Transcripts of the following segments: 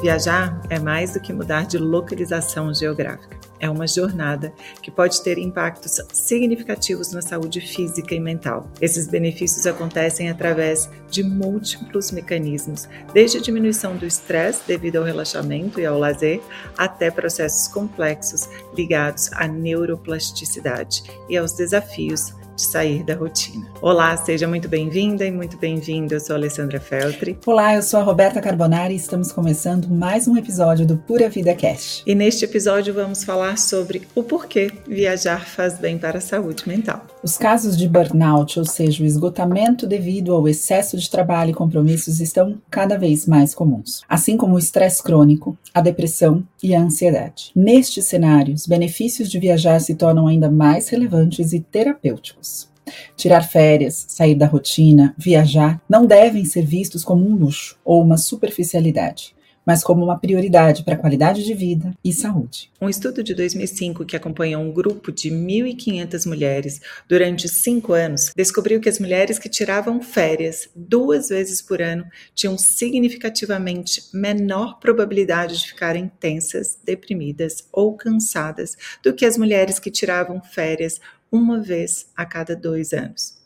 Viajar é mais do que mudar de localização geográfica. É uma jornada que pode ter impactos significativos na saúde física e mental. Esses benefícios acontecem através de múltiplos mecanismos, desde a diminuição do estresse devido ao relaxamento e ao lazer, até processos complexos ligados à neuroplasticidade e aos desafios de sair da rotina. Olá, seja muito bem-vinda e muito bem-vindo. Eu sou a Alessandra Feltri. Olá, eu sou a Roberta Carbonari e estamos começando mais um episódio do Pura Vida Cash. E neste episódio vamos falar sobre o porquê viajar faz bem para a saúde mental. Os casos de burnout, ou seja, o esgotamento devido ao excesso de trabalho e compromissos, estão cada vez mais comuns, assim como o estresse crônico, a depressão e a ansiedade. Neste cenário, os benefícios de viajar se tornam ainda mais relevantes e terapêuticos. Tirar férias, sair da rotina, viajar não devem ser vistos como um luxo ou uma superficialidade, mas como uma prioridade para qualidade de vida e saúde. Um estudo de 2005 que acompanhou um grupo de 1.500 mulheres durante cinco anos descobriu que as mulheres que tiravam férias duas vezes por ano tinham significativamente menor probabilidade de ficarem tensas, deprimidas ou cansadas do que as mulheres que tiravam férias uma vez a cada dois anos.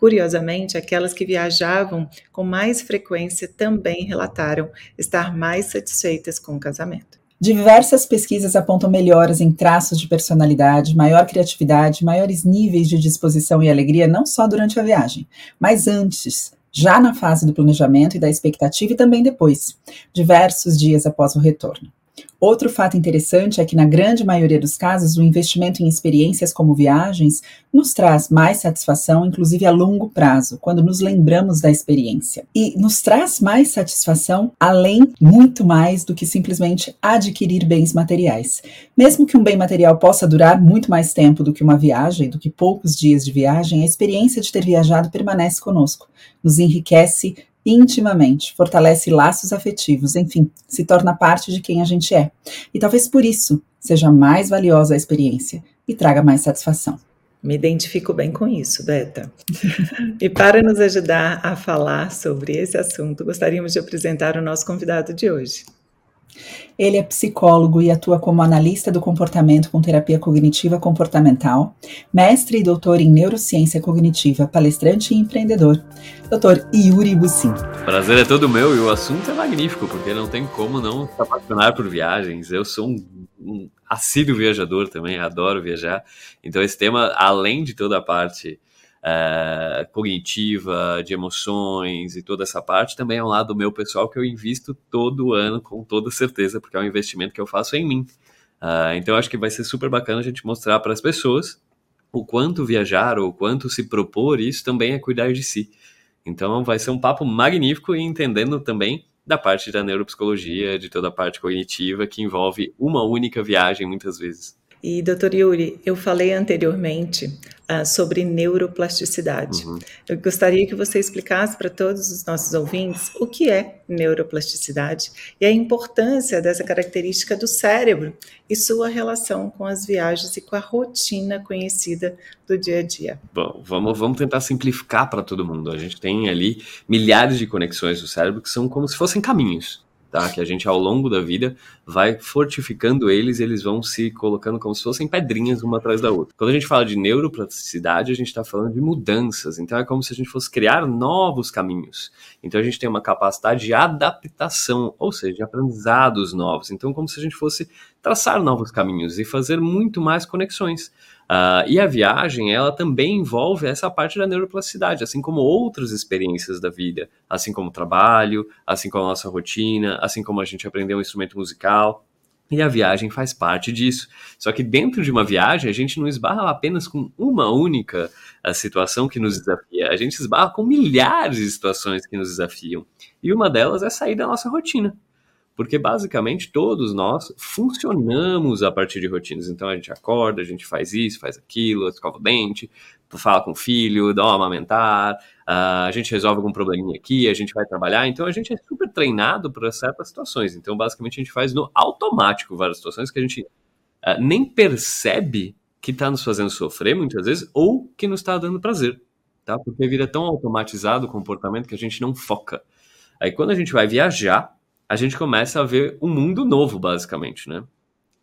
Curiosamente, aquelas que viajavam com mais frequência também relataram estar mais satisfeitas com o casamento. Diversas pesquisas apontam melhoras em traços de personalidade, maior criatividade, maiores níveis de disposição e alegria, não só durante a viagem, mas antes, já na fase do planejamento e da expectativa e também depois, diversos dias após o retorno. Outro fato interessante é que, na grande maioria dos casos, o investimento em experiências como viagens nos traz mais satisfação, inclusive a longo prazo, quando nos lembramos da experiência. E nos traz mais satisfação, além, muito mais do que simplesmente adquirir bens materiais. Mesmo que um bem material possa durar muito mais tempo do que uma viagem, do que poucos dias de viagem, a experiência de ter viajado permanece conosco, nos enriquece intimamente, fortalece laços afetivos, enfim, se torna parte de quem a gente é. E talvez por isso seja mais valiosa a experiência e traga mais satisfação. Me identifico bem com isso, Beta. e para nos ajudar a falar sobre esse assunto, gostaríamos de apresentar o nosso convidado de hoje. Ele é psicólogo e atua como analista do comportamento com terapia cognitiva comportamental, mestre e doutor em neurociência cognitiva, palestrante e empreendedor. Dr. Yuri Bussin. Prazer é todo meu e o assunto é magnífico, porque não tem como não se apaixonar por viagens. Eu sou um, um assíduo viajador também, adoro viajar. Então esse tema, além de toda a parte é, cognitiva, de emoções e toda essa parte, também é um lado meu pessoal que eu invisto todo ano, com toda certeza, porque é um investimento que eu faço em mim. Uh, então acho que vai ser super bacana a gente mostrar para as pessoas o quanto viajar ou o quanto se propor isso também é cuidar de si. Então vai ser um papo magnífico e entendendo também da parte da neuropsicologia, de toda a parte cognitiva que envolve uma única viagem muitas vezes. E, doutor Yuri, eu falei anteriormente uh, sobre neuroplasticidade. Uhum. Eu gostaria que você explicasse para todos os nossos ouvintes o que é neuroplasticidade e a importância dessa característica do cérebro e sua relação com as viagens e com a rotina conhecida do dia a dia. Bom, vamos, vamos tentar simplificar para todo mundo. A gente tem ali milhares de conexões do cérebro que são como se fossem caminhos tá? Que a gente ao longo da vida vai fortificando eles, eles vão se colocando como se fossem pedrinhas uma atrás da outra. Quando a gente fala de neuroplasticidade, a gente está falando de mudanças. Então é como se a gente fosse criar novos caminhos. Então a gente tem uma capacidade de adaptação, ou seja, de aprendizados novos. Então como se a gente fosse traçar novos caminhos e fazer muito mais conexões. Uh, e a viagem, ela também envolve essa parte da neuroplasticidade, assim como outras experiências da vida, assim como o trabalho, assim como a nossa rotina, assim como a gente aprender um instrumento musical. E a viagem faz parte disso. Só que dentro de uma viagem, a gente não esbarra apenas com uma única uh, situação que nos desafia. A gente esbarra com milhares de situações que nos desafiam. E uma delas é sair da nossa rotina. Porque basicamente todos nós funcionamos a partir de rotinas. Então a gente acorda, a gente faz isso, faz aquilo, escova o dente, fala com o filho, dá uma amamentar, uh, a gente resolve algum probleminha aqui, a gente vai trabalhar. Então a gente é super treinado para certas situações. Então basicamente a gente faz no automático várias situações que a gente uh, nem percebe que está nos fazendo sofrer muitas vezes ou que nos está dando prazer. Tá? Porque vira tão automatizado o comportamento que a gente não foca. Aí quando a gente vai viajar, a gente começa a ver um mundo novo, basicamente, né?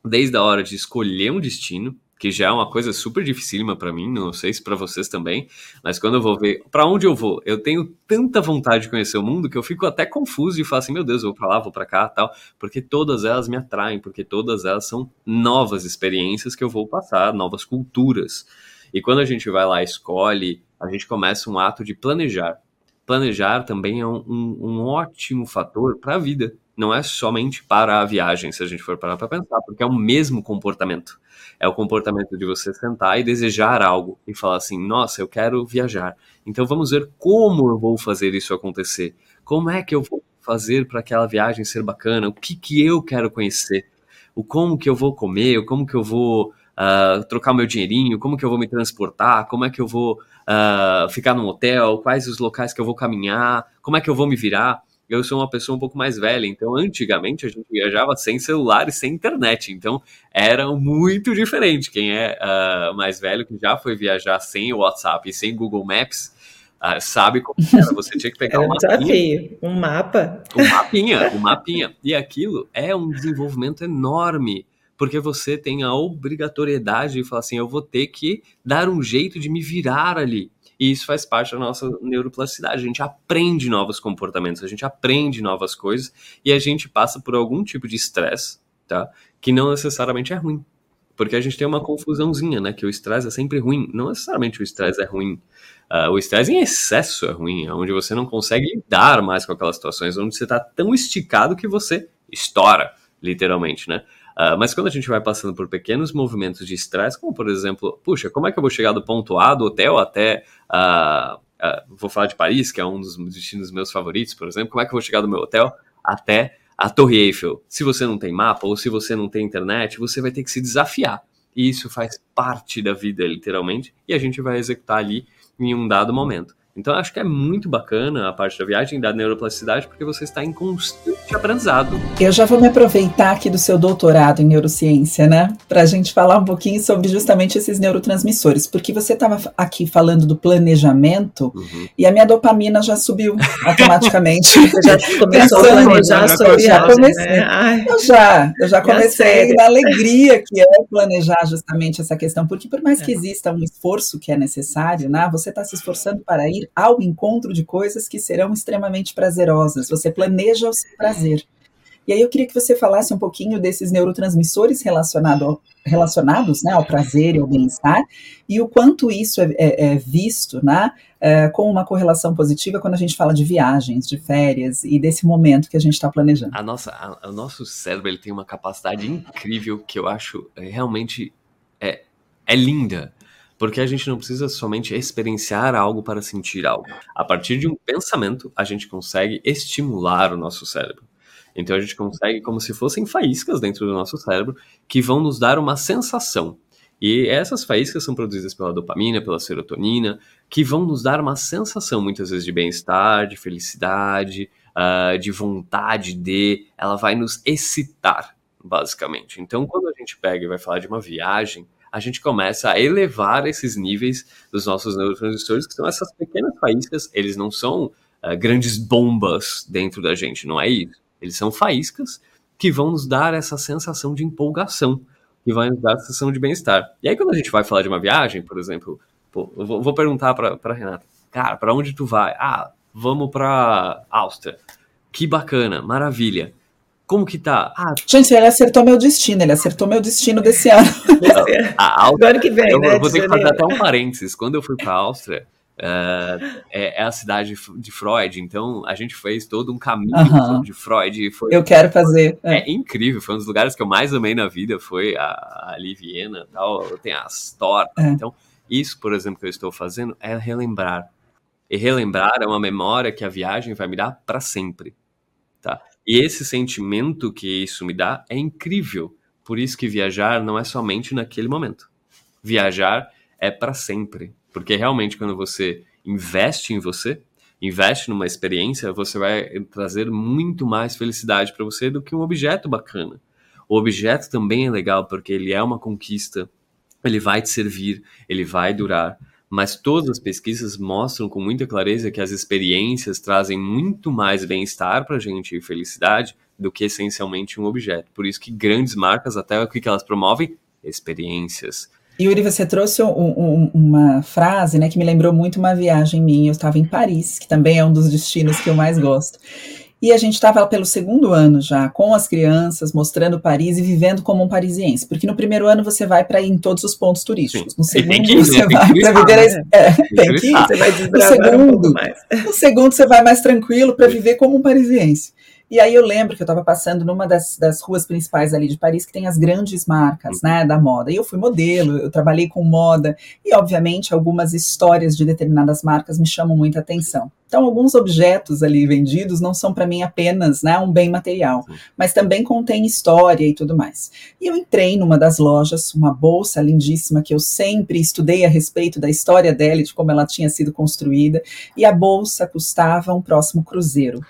Desde a hora de escolher um destino, que já é uma coisa super dificílima para mim, não sei se para vocês também, mas quando eu vou ver para onde eu vou, eu tenho tanta vontade de conhecer o mundo que eu fico até confuso e falo assim, meu Deus, eu vou para lá, vou para cá, tal, porque todas elas me atraem, porque todas elas são novas experiências que eu vou passar, novas culturas. E quando a gente vai lá escolhe, a gente começa um ato de planejar. Planejar também é um, um, ótimo fator para a vida. Não é somente para a viagem, se a gente for parar para pensar, porque é o mesmo comportamento é o comportamento de você sentar e desejar algo e falar assim: nossa, eu quero viajar. Então vamos ver como eu vou fazer isso acontecer. Como é que eu vou fazer para aquela viagem ser bacana? O que, que eu quero conhecer? O como que eu vou comer? O como que eu vou uh, trocar meu dinheirinho? Como que eu vou me transportar? Como é que eu vou uh, ficar num hotel? Quais os locais que eu vou caminhar? Como é que eu vou me virar? eu sou uma pessoa um pouco mais velha, então antigamente a gente viajava sem celular e sem internet, então era muito diferente. Quem é uh, mais velho, que já foi viajar sem o WhatsApp e sem Google Maps, sabe como era. Você tinha que pegar um desafio, um mapa. Um mapinha, um mapinha. E aquilo é um desenvolvimento enorme, porque você tem a obrigatoriedade de falar assim, eu vou ter que dar um jeito de me virar ali. E isso faz parte da nossa neuroplasticidade. A gente aprende novos comportamentos, a gente aprende novas coisas e a gente passa por algum tipo de estresse, tá? Que não necessariamente é ruim. Porque a gente tem uma confusãozinha, né? Que o estresse é sempre ruim. Não necessariamente o estresse é ruim. Uh, o estresse em excesso é ruim, é onde você não consegue lidar mais com aquelas situações, onde você está tão esticado que você estoura, literalmente, né? Uh, mas quando a gente vai passando por pequenos movimentos de estresse, como por exemplo, puxa, como é que eu vou chegar do ponto A do hotel até. Uh, uh, vou falar de Paris, que é um dos destinos meus favoritos, por exemplo. Como é que eu vou chegar do meu hotel até a Torre Eiffel? Se você não tem mapa ou se você não tem internet, você vai ter que se desafiar. E isso faz parte da vida, literalmente, e a gente vai executar ali em um dado momento. Então acho que é muito bacana a parte da viagem da neuroplasticidade, porque você está em constante aprendizado. Eu já vou me aproveitar aqui do seu doutorado em neurociência, né? Para a gente falar um pouquinho sobre justamente esses neurotransmissores, porque você estava aqui falando do planejamento uhum. e a minha dopamina já subiu automaticamente. Você já começou a planejar sua viagem, já comecei, né? Eu já, eu já comecei na alegria que é planejar justamente essa questão, porque por mais que é. exista um esforço que é necessário, né? Você está se esforçando para ir ao encontro de coisas que serão extremamente prazerosas. Você planeja o seu prazer. E aí eu queria que você falasse um pouquinho desses neurotransmissores relacionado, relacionados né, ao prazer e ao bem-estar, e o quanto isso é, é, é visto né, é, com uma correlação positiva quando a gente fala de viagens, de férias e desse momento que a gente está planejando. A nossa, a, o nosso cérebro ele tem uma capacidade incrível que eu acho é, realmente é, é linda porque a gente não precisa somente experienciar algo para sentir algo. A partir de um pensamento, a gente consegue estimular o nosso cérebro. Então a gente consegue, como se fossem faíscas dentro do nosso cérebro, que vão nos dar uma sensação. E essas faíscas são produzidas pela dopamina, pela serotonina, que vão nos dar uma sensação, muitas vezes, de bem-estar, de felicidade, uh, de vontade de. Ela vai nos excitar, basicamente. Então, quando a gente pega e vai falar de uma viagem, a gente começa a elevar esses níveis dos nossos neurotransmissores, que são essas pequenas faíscas, eles não são uh, grandes bombas dentro da gente, não é isso. Eles são faíscas que vão nos dar essa sensação de empolgação, que vai nos dar a sensação de bem-estar. E aí, quando a gente vai falar de uma viagem, por exemplo, pô, eu vou, vou perguntar para Renata, cara, para onde tu vai? Ah, vamos para Áustria. Que bacana, maravilha. Como que tá? Ah, Gente, ele acertou meu destino, ele acertou meu destino desse ano. a Áustria, Agora que vem, eu, né? Eu vou ter que fazer até um parênteses. Quando eu fui para a Áustria, uh, é, é, a cidade de Freud, então a gente fez todo um caminho uh -huh. de Freud. Foi, eu quero fazer. É. é. incrível, foi um dos lugares que eu mais amei na vida, foi a, ali Viena tal, tem as tortas. É. Então, isso, por exemplo, que eu estou fazendo é relembrar. E relembrar é uma memória que a viagem vai me dar para sempre. Tá? E esse sentimento que isso me dá é incrível. Por isso que viajar não é somente naquele momento. Viajar é para sempre. Porque realmente, quando você investe em você, investe numa experiência, você vai trazer muito mais felicidade para você do que um objeto bacana. O objeto também é legal porque ele é uma conquista, ele vai te servir, ele vai durar, mas todas as pesquisas mostram com muita clareza que as experiências trazem muito mais bem-estar para a gente e felicidade do que essencialmente um objeto. Por isso que grandes marcas, até o que elas promovem? Experiências. Yuri, você trouxe um, um, uma frase né, que me lembrou muito uma viagem minha. Eu estava em Paris, que também é um dos destinos que eu mais gosto. E a gente estava pelo segundo ano já, com as crianças, mostrando Paris e vivendo como um parisiense. Porque no primeiro ano você vai para ir em todos os pontos turísticos. No segundo que, você vai para viver. A, é, tem que ir, você vai no segundo, um no segundo você vai mais tranquilo para viver como um parisiense. E aí eu lembro que eu estava passando numa das, das ruas principais ali de Paris, que tem as grandes marcas, né, da moda. E eu fui modelo, eu trabalhei com moda, e obviamente algumas histórias de determinadas marcas me chamam muita atenção. Então, alguns objetos ali vendidos não são para mim apenas né, um bem material, mas também contém história e tudo mais. E eu entrei numa das lojas, uma bolsa lindíssima que eu sempre estudei a respeito da história dela e de como ela tinha sido construída, e a bolsa custava um próximo cruzeiro.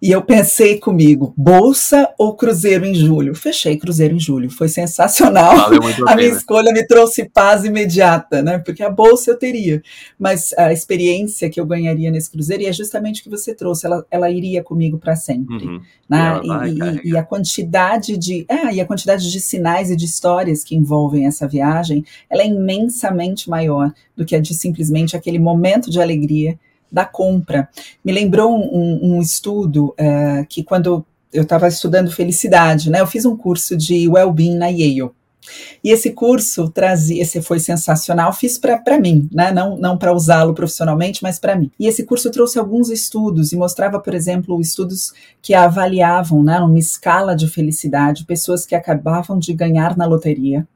E eu pensei comigo, bolsa ou cruzeiro em julho? Fechei cruzeiro em julho, foi sensacional. a, a minha escolha me trouxe paz imediata, né? Porque a bolsa eu teria, mas a experiência que eu ganharia nesse cruzeiro e é justamente o que você trouxe, ela, ela iria comigo para sempre, uhum. né? E, vai, e, e, a quantidade de, é, e a quantidade de sinais e de histórias que envolvem essa viagem, ela é imensamente maior do que a de simplesmente aquele momento de alegria da compra. Me lembrou um, um estudo uh, que quando eu estava estudando felicidade, né? Eu fiz um curso de well-being na Yale. E esse curso trazia, esse foi sensacional, fiz para mim, né? não, não para usá-lo profissionalmente, mas para mim. E esse curso trouxe alguns estudos e mostrava, por exemplo, estudos que avaliavam, né, uma escala de felicidade, pessoas que acabavam de ganhar na loteria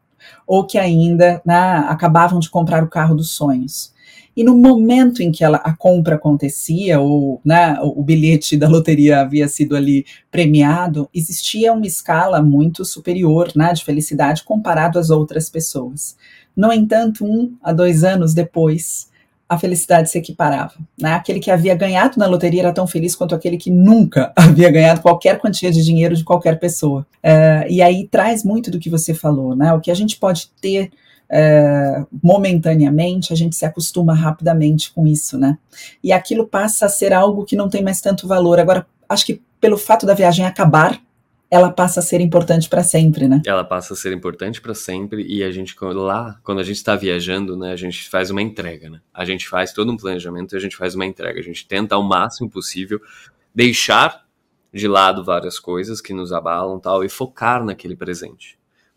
ou que ainda né, acabavam de comprar o carro dos sonhos. E no momento em que ela, a compra acontecia, ou né, o bilhete da loteria havia sido ali premiado, existia uma escala muito superior né, de felicidade comparado às outras pessoas. No entanto, um a dois anos depois, a felicidade se equiparava. Né? Aquele que havia ganhado na loteria era tão feliz quanto aquele que nunca havia ganhado qualquer quantia de dinheiro de qualquer pessoa. Uh, e aí traz muito do que você falou, né? O que a gente pode ter é, momentaneamente, a gente se acostuma rapidamente com isso, né? E aquilo passa a ser algo que não tem mais tanto valor. Agora, acho que pelo fato da viagem acabar, ela passa a ser importante para sempre, né? Ela passa a ser importante para sempre e a gente lá, quando a gente está viajando, né, a gente faz uma entrega, né? A gente faz todo um planejamento e a gente faz uma entrega. A gente tenta ao máximo possível deixar de lado várias coisas que nos abalam, tal, e focar naquele presente.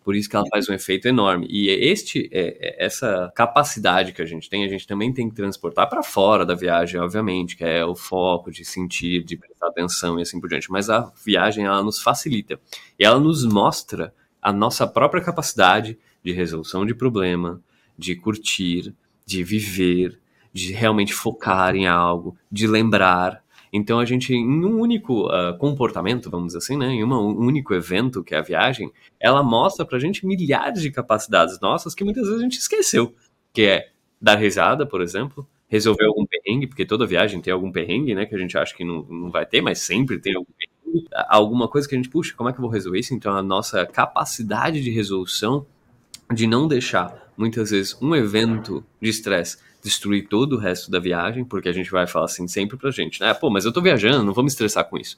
Por isso que ela faz um efeito enorme. E este, é, é, essa capacidade que a gente tem, a gente também tem que transportar para fora da viagem, obviamente, que é o foco de sentir, de prestar atenção e assim por diante. Mas a viagem, ela nos facilita. E ela nos mostra a nossa própria capacidade de resolução de problema, de curtir, de viver, de realmente focar em algo, de lembrar, então a gente, em um único uh, comportamento, vamos dizer assim, né, em uma, um único evento, que é a viagem, ela mostra pra gente milhares de capacidades nossas que muitas vezes a gente esqueceu, que é dar risada, por exemplo, resolver algum perrengue, porque toda viagem tem algum perrengue, né, que a gente acha que não, não vai ter, mas sempre tem algum perrengue, alguma coisa que a gente, puxa, como é que eu vou resolver isso? Então a nossa capacidade de resolução, de não deixar, muitas vezes, um evento de estresse destruir todo o resto da viagem, porque a gente vai falar assim sempre pra gente, né? Pô, mas eu tô viajando, não vou me estressar com isso.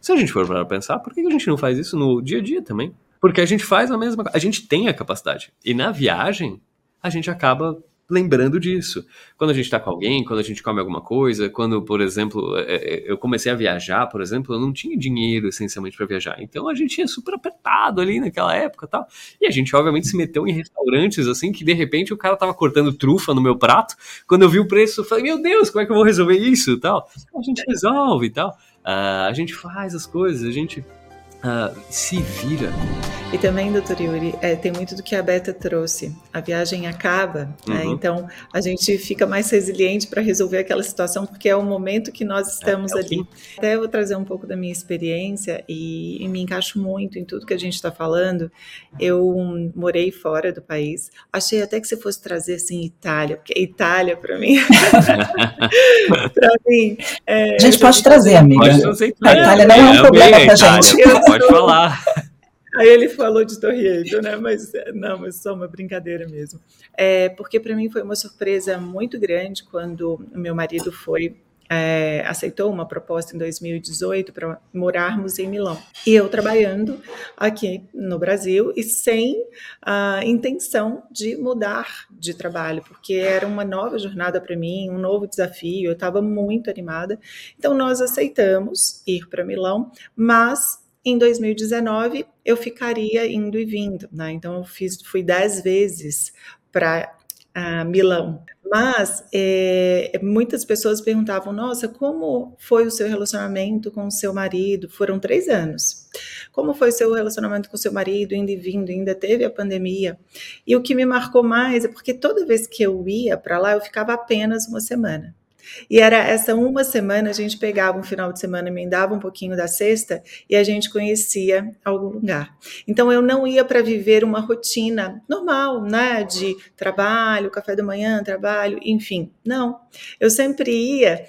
Se a gente for para pensar, por que a gente não faz isso no dia a dia também? Porque a gente faz a mesma coisa, a gente tem a capacidade. E na viagem, a gente acaba lembrando disso. Quando a gente está com alguém, quando a gente come alguma coisa, quando, por exemplo, é, é, eu comecei a viajar, por exemplo, eu não tinha dinheiro essencialmente para viajar. Então a gente ia super apertado ali naquela época tal. E a gente, obviamente, se meteu em restaurantes assim que de repente o cara tava cortando trufa no meu prato. Quando eu vi o preço, eu falei, meu Deus, como é que eu vou resolver isso tal? A gente resolve e tal. Uh, a gente faz as coisas, a gente Uh, se vira. E também, doutor Yuri, é, tem muito do que a Beta trouxe. A viagem acaba, né? uhum. né? então a gente fica mais resiliente para resolver aquela situação, porque é o momento que nós estamos é, é ali. Até eu vou trazer um pouco da minha experiência e, e me encaixo muito em tudo que a gente está falando. Eu morei fora do país, achei até que você fosse trazer assim Itália, porque Itália para mim. para mim. É, a gente pode trazer, amiga. Pode trazer A Itália não é um problema para gente pode falar. Aí ele falou de Eiffel, né? Mas não, mas só uma brincadeira mesmo. É, porque para mim foi uma surpresa muito grande quando meu marido foi é, aceitou uma proposta em 2018 para morarmos em Milão. E eu trabalhando aqui no Brasil e sem a intenção de mudar de trabalho, porque era uma nova jornada para mim, um novo desafio, eu estava muito animada. Então nós aceitamos ir para Milão, mas em 2019 eu ficaria indo e vindo, né? Então eu fiz, fui dez vezes para uh, Milão. Mas é, muitas pessoas perguntavam: Nossa, como foi o seu relacionamento com o seu marido? Foram três anos. Como foi o seu relacionamento com o seu marido, indo e vindo? Ainda teve a pandemia. E o que me marcou mais é porque toda vez que eu ia para lá, eu ficava apenas uma semana. E era essa uma semana, a gente pegava um final de semana, emendava um pouquinho da sexta e a gente conhecia algum lugar. Então eu não ia para viver uma rotina normal, né, de trabalho, café da manhã, trabalho, enfim. Não. Eu sempre ia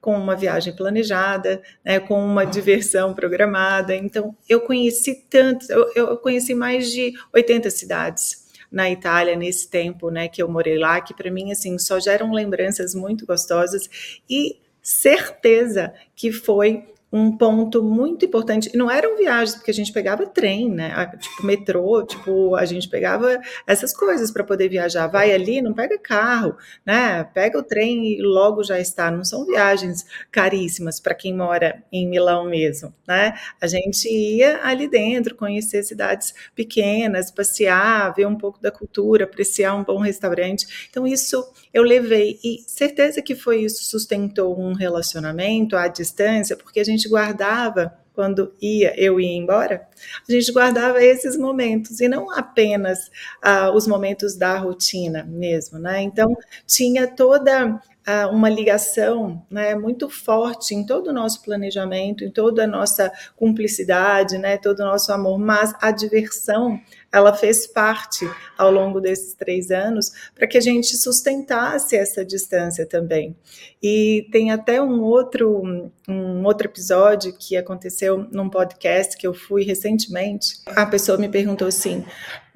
com uma viagem planejada, né, com uma diversão programada. Então eu conheci tanto, eu, eu conheci mais de 80 cidades na Itália nesse tempo, né, que eu morei lá, que para mim assim só geram lembranças muito gostosas e certeza que foi um ponto muito importante. Não eram viagens, porque a gente pegava trem, né? Tipo, metrô, tipo, a gente pegava essas coisas para poder viajar. Vai ali, não pega carro, né? Pega o trem e logo já está. Não são viagens caríssimas para quem mora em Milão mesmo, né? A gente ia ali dentro, conhecer cidades pequenas, passear, ver um pouco da cultura, apreciar um bom restaurante. Então, isso eu levei. E certeza que foi isso sustentou um relacionamento à distância, porque a gente gente guardava quando ia, eu ia embora, a gente guardava esses momentos e não apenas ah, os momentos da rotina mesmo, né? Então tinha toda ah, uma ligação né, muito forte em todo o nosso planejamento, em toda a nossa cumplicidade, né, todo o nosso amor, mas a diversão ela fez parte ao longo desses três anos para que a gente sustentasse essa distância também. E tem até um outro, um outro episódio que aconteceu num podcast que eu fui recentemente. A pessoa me perguntou assim: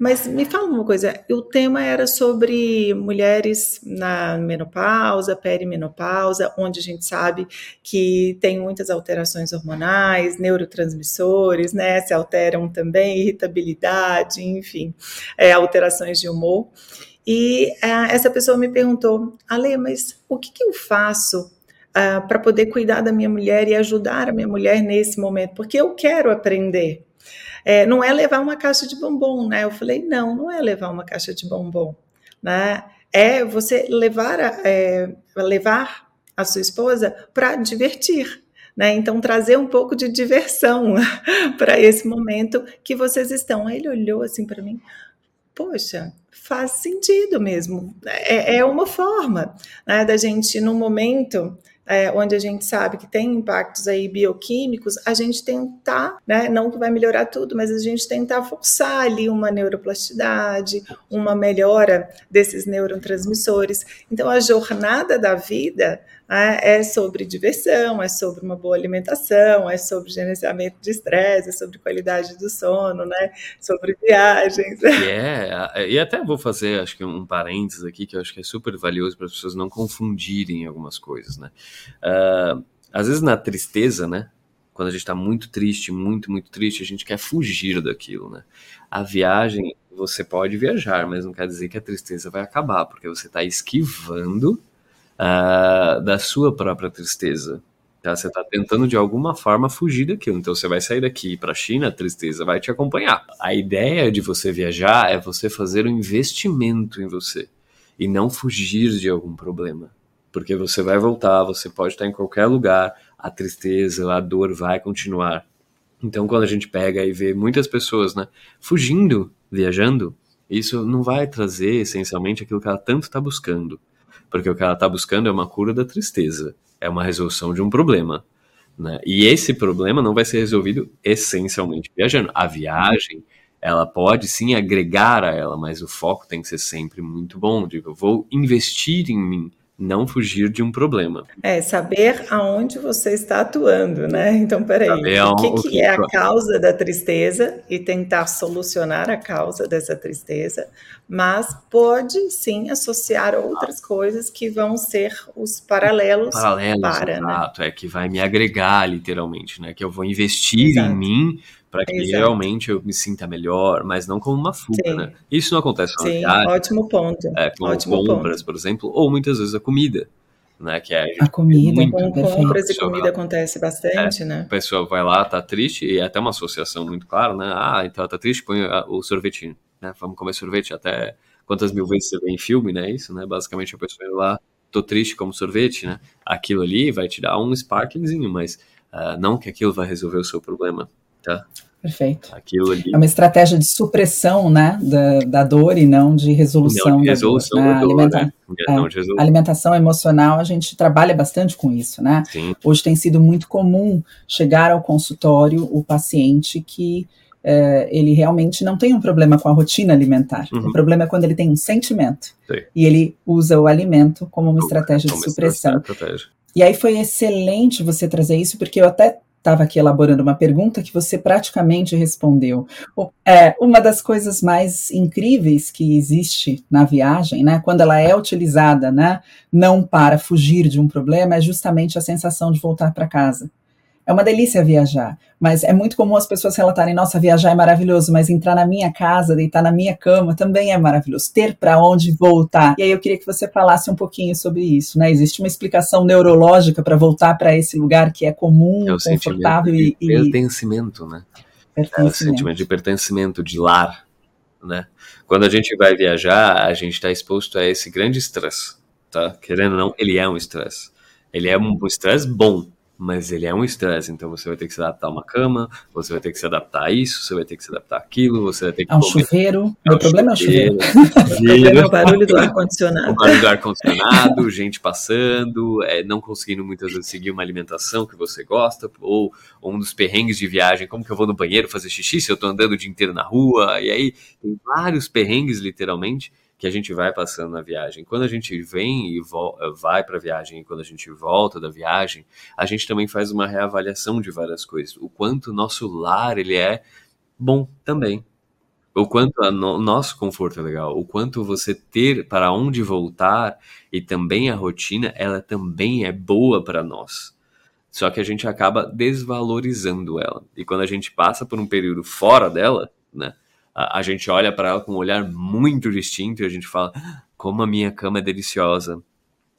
mas me fala uma coisa, o tema era sobre mulheres na menopausa, perimenopausa, onde a gente sabe que tem muitas alterações hormonais, neurotransmissores, né? Se alteram também, irritabilidade, enfim, é, alterações de humor. E uh, essa pessoa me perguntou, Ale, mas o que, que eu faço uh, para poder cuidar da minha mulher e ajudar a minha mulher nesse momento? Porque eu quero aprender. É, não é levar uma caixa de bombom, né? Eu falei, não, não é levar uma caixa de bombom, né? É você levar a, é, levar a sua esposa para divertir, né? Então, trazer um pouco de diversão para esse momento que vocês estão. Ele olhou assim para mim, poxa, faz sentido mesmo. É, é uma forma né, da gente, no momento é, onde a gente sabe que tem impactos aí bioquímicos, a gente tentar, né, não que vai melhorar tudo, mas a gente tentar forçar ali uma neuroplasticidade, uma melhora desses neurotransmissores. Então, a jornada da vida é sobre diversão, é sobre uma boa alimentação, é sobre gerenciamento de estresse, é sobre qualidade do sono, né, sobre viagens. É, e até vou fazer, acho que um parênteses aqui, que eu acho que é super valioso para as pessoas não confundirem algumas coisas, né. Uh, às vezes na tristeza, né, quando a gente está muito triste, muito, muito triste, a gente quer fugir daquilo, né. A viagem, você pode viajar, mas não quer dizer que a tristeza vai acabar, porque você está esquivando uh, da sua própria tristeza. Tá? Você está tentando de alguma forma fugir daquilo. Então você vai sair daqui para a China, a tristeza vai te acompanhar. A ideia de você viajar é você fazer um investimento em você e não fugir de algum problema. Porque você vai voltar, você pode estar em qualquer lugar, a tristeza, a dor vai continuar. Então, quando a gente pega e vê muitas pessoas né, fugindo, viajando, isso não vai trazer essencialmente aquilo que ela tanto está buscando porque o que ela está buscando é uma cura da tristeza, é uma resolução de um problema. Né? E esse problema não vai ser resolvido essencialmente viajando. A viagem, ela pode sim agregar a ela, mas o foco tem que ser sempre muito bom. Digo, eu vou investir em mim não fugir de um problema. É, saber aonde você está atuando, né? Então, peraí, saber o que, que, que é a causa da tristeza e tentar solucionar a causa dessa tristeza, mas pode sim associar outras ah. coisas que vão ser os paralelos, paralelos para, né? exato, né? é que vai me agregar literalmente, né? Que eu vou investir exato. em mim para que Exato. realmente eu me sinta melhor, mas não como uma fuga, Sim. né? Isso não acontece na Sim, viagem, ótimo ponto. É, com ótimo compras, ponto. por exemplo, ou muitas vezes a comida. Né, que é, a comida, muito, com compras e comida acontece bastante, é, né? A pessoa vai lá, tá triste, e é até uma associação muito clara, né? Ah, então ela tá triste, põe o sorvetinho, né? Vamos comer sorvete até quantas mil vezes você vê em filme, né? Isso, né? Basicamente a pessoa vai lá, tô triste como sorvete, né? Aquilo ali vai te dar um sparklingzinho, mas uh, não que aquilo vai resolver o seu problema, tá? Perfeito. Aquilo ali. É uma estratégia de supressão, né, da, da dor e não de resolução. Não, de resolução da dor, alimenta né? é, não de resolução. alimentação emocional, a gente trabalha bastante com isso, né? Sim. Hoje tem sido muito comum chegar ao consultório o paciente que é, ele realmente não tem um problema com a rotina alimentar. Uhum. O problema é quando ele tem um sentimento. Sim. E ele usa o alimento como uma estratégia como de supressão. Estratégia. E aí foi excelente você trazer isso, porque eu até estava aqui elaborando uma pergunta que você praticamente respondeu. É uma das coisas mais incríveis que existe na viagem, né, quando ela é utilizada, né, não para fugir de um problema, é justamente a sensação de voltar para casa. É uma delícia viajar, mas é muito comum as pessoas relatarem: nossa, viajar é maravilhoso, mas entrar na minha casa, deitar na minha cama também é maravilhoso. Ter para onde voltar. E aí eu queria que você falasse um pouquinho sobre isso, né? Existe uma explicação neurológica para voltar para esse lugar que é comum, é confortável e, e. Pertencimento, né? Pertencimento. É o sentimento de pertencimento, de lar, né? Quando a gente vai viajar, a gente está exposto a esse grande estresse, tá? Querendo ou não, ele é um estresse. Ele é um estresse bom, mas ele é um estresse, então você vai ter que se adaptar a uma cama, você vai ter que se adaptar a isso, você vai ter que se adaptar àquilo, você vai ter que. É um chuveiro. Meu problema é o chuveiro. é o barulho do ar-condicionado. O barulho do ar-condicionado, gente passando, é, não conseguindo muitas vezes seguir uma alimentação que você gosta, ou, ou, um dos perrengues de viagem, como que eu vou no banheiro fazer xixi se eu tô andando o dia inteiro na rua, e aí tem vários perrengues, literalmente, que a gente vai passando na viagem. Quando a gente vem e vai para a viagem e quando a gente volta da viagem, a gente também faz uma reavaliação de várias coisas. O quanto o nosso lar ele é bom também. O quanto o no, nosso conforto é legal, o quanto você ter para onde voltar e também a rotina, ela também é boa para nós. Só que a gente acaba desvalorizando ela. E quando a gente passa por um período fora dela, né, a, a gente olha para ela com um olhar muito distinto e a gente fala: como a minha cama é deliciosa.